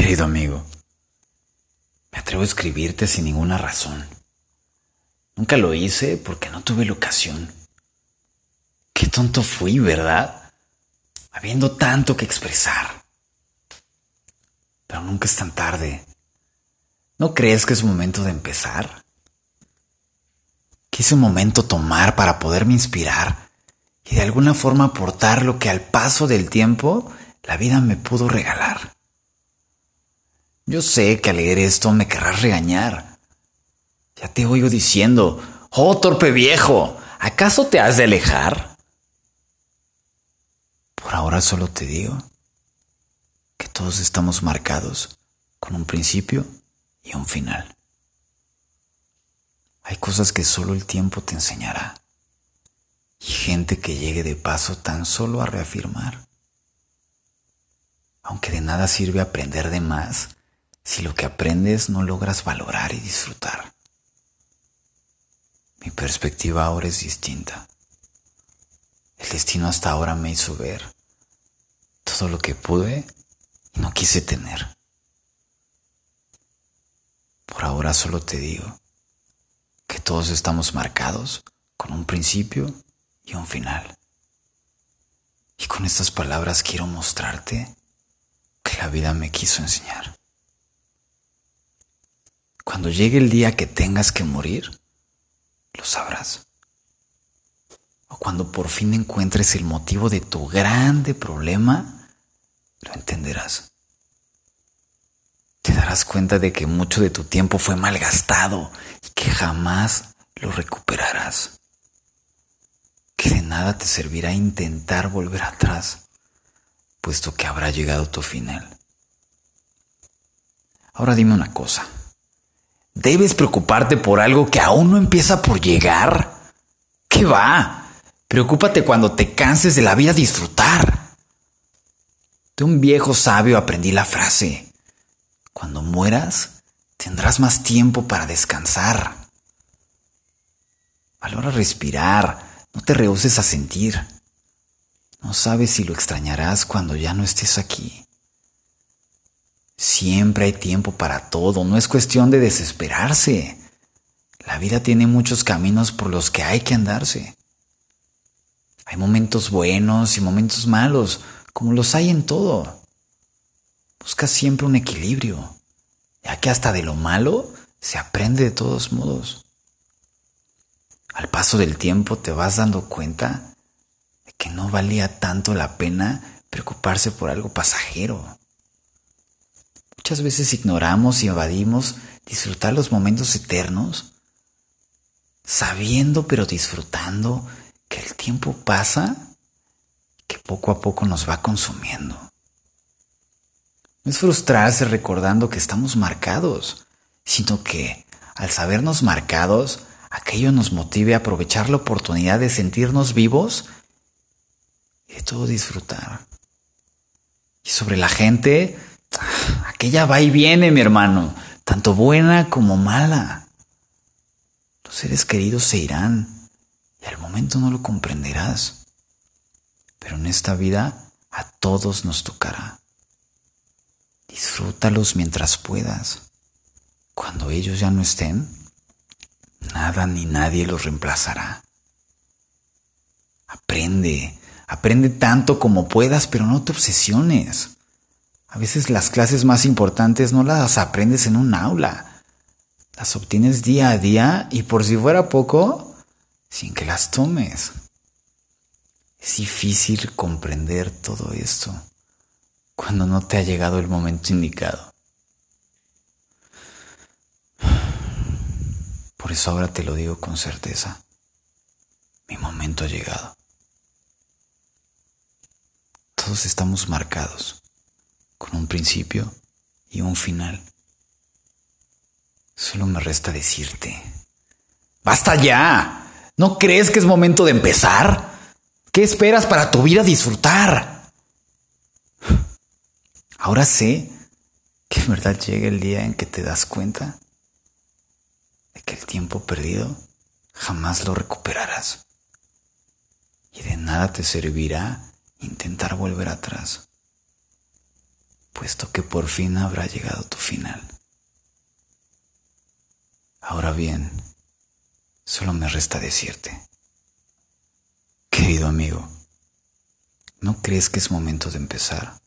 Querido amigo, me atrevo a escribirte sin ninguna razón. Nunca lo hice porque no tuve la ocasión. Qué tonto fui, ¿verdad? Habiendo tanto que expresar. Pero nunca es tan tarde. ¿No crees que es momento de empezar? Quise un momento tomar para poderme inspirar y de alguna forma aportar lo que al paso del tiempo la vida me pudo regalar. Yo sé que al leer esto me querrás regañar. Ya te oigo diciendo, oh torpe viejo, ¿acaso te has de alejar? Por ahora solo te digo que todos estamos marcados con un principio y un final. Hay cosas que solo el tiempo te enseñará y gente que llegue de paso tan solo a reafirmar. Aunque de nada sirve aprender de más si lo que aprendes no logras valorar y disfrutar. Mi perspectiva ahora es distinta. El destino hasta ahora me hizo ver todo lo que pude y no quise tener. Por ahora solo te digo que todos estamos marcados con un principio y un final. Y con estas palabras quiero mostrarte que la vida me quiso enseñar. Cuando llegue el día que tengas que morir, lo sabrás. O cuando por fin encuentres el motivo de tu grande problema, lo entenderás. Te darás cuenta de que mucho de tu tiempo fue malgastado y que jamás lo recuperarás. Que de nada te servirá intentar volver atrás, puesto que habrá llegado tu final. Ahora dime una cosa. ¿Debes preocuparte por algo que aún no empieza por llegar? ¿Qué va? Preocúpate cuando te canses de la vida disfrutar. De un viejo sabio aprendí la frase, cuando mueras tendrás más tiempo para descansar. Valora respirar, no te rehuses a sentir. No sabes si lo extrañarás cuando ya no estés aquí. Siempre hay tiempo para todo, no es cuestión de desesperarse. La vida tiene muchos caminos por los que hay que andarse. Hay momentos buenos y momentos malos, como los hay en todo. Busca siempre un equilibrio, ya que hasta de lo malo se aprende de todos modos. Al paso del tiempo te vas dando cuenta de que no valía tanto la pena preocuparse por algo pasajero. Muchas veces ignoramos y evadimos disfrutar los momentos eternos, sabiendo pero disfrutando que el tiempo pasa, que poco a poco nos va consumiendo. No es frustrarse recordando que estamos marcados, sino que al sabernos marcados, aquello nos motive a aprovechar la oportunidad de sentirnos vivos y de todo disfrutar. Y sobre la gente, Aquella va y viene, mi hermano, tanto buena como mala. Los seres queridos se irán y al momento no lo comprenderás. Pero en esta vida a todos nos tocará. Disfrútalos mientras puedas. Cuando ellos ya no estén, nada ni nadie los reemplazará. Aprende, aprende tanto como puedas, pero no te obsesiones. A veces las clases más importantes no las aprendes en un aula. Las obtienes día a día y por si fuera poco, sin que las tomes. Es difícil comprender todo esto cuando no te ha llegado el momento indicado. Por eso ahora te lo digo con certeza. Mi momento ha llegado. Todos estamos marcados un principio y un final. Solo me resta decirte, ¡basta ya! ¿No crees que es momento de empezar? ¿Qué esperas para tu vida disfrutar? Ahora sé que en verdad llega el día en que te das cuenta de que el tiempo perdido jamás lo recuperarás. Y de nada te servirá intentar volver atrás puesto que por fin habrá llegado tu final. Ahora bien, solo me resta decirte, querido amigo, ¿no crees que es momento de empezar?